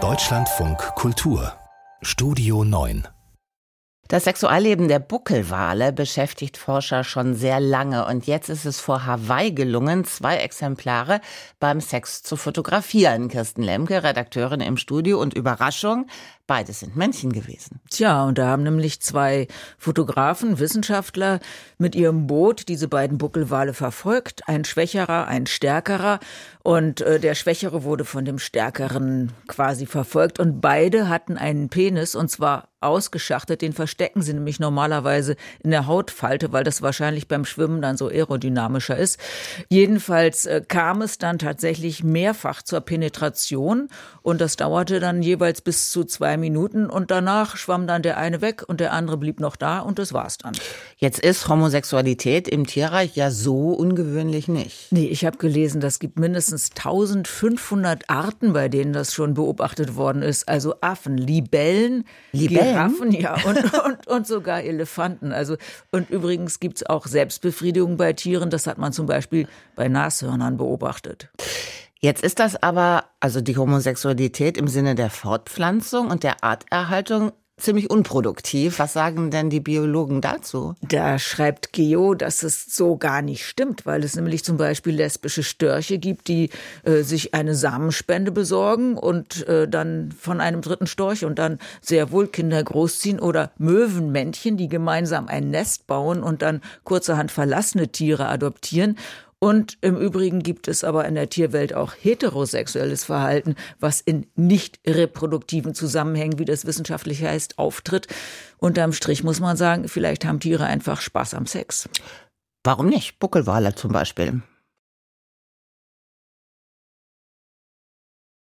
Deutschlandfunk Kultur. Studio 9 das Sexualleben der Buckelwale beschäftigt Forscher schon sehr lange. Und jetzt ist es vor Hawaii gelungen, zwei Exemplare beim Sex zu fotografieren. Kirsten Lemke, Redakteurin im Studio. Und Überraschung, Beides sind Männchen gewesen. Tja, und da haben nämlich zwei Fotografen, Wissenschaftler mit ihrem Boot diese beiden Buckelwale verfolgt. Ein schwächerer, ein stärkerer. Und äh, der Schwächere wurde von dem Stärkeren quasi verfolgt. Und beide hatten einen Penis und zwar ausgeschachtet. Den verstecken sie nämlich normalerweise in der Hautfalte, weil das wahrscheinlich beim Schwimmen dann so aerodynamischer ist. Jedenfalls äh, kam es dann tatsächlich mehrfach zur Penetration und das dauerte dann jeweils bis zu zwei Minuten und danach schwamm dann der eine weg und der andere blieb noch da und das war's dann. Jetzt ist Homosexualität im Tierreich ja so ungewöhnlich nicht. Nee, ich habe gelesen, das gibt mindestens 1500 Arten, bei denen das schon beobachtet worden ist. Also Affen, Libellen, Libellen? Giraffen, ja, und, und, und sogar Elefanten. Also, und übrigens gibt's auch Selbstbefriedigung bei Tieren. Das hat man zum Beispiel bei Nashörnern beobachtet. Jetzt ist das aber, also die Homosexualität im Sinne der Fortpflanzung und der Arterhaltung ziemlich unproduktiv. Was sagen denn die Biologen dazu? Da schreibt Geo, dass es so gar nicht stimmt, weil es nämlich zum Beispiel lesbische Störche gibt, die äh, sich eine Samenspende besorgen und äh, dann von einem dritten Storch und dann sehr wohl Kinder großziehen oder Möwenmännchen, die gemeinsam ein Nest bauen und dann kurzerhand verlassene Tiere adoptieren. Und im Übrigen gibt es aber in der Tierwelt auch heterosexuelles Verhalten, was in nicht reproduktiven Zusammenhängen, wie das wissenschaftlich heißt, auftritt. Unterm Strich muss man sagen, vielleicht haben Tiere einfach Spaß am Sex. Warum nicht? Buckelwale zum Beispiel.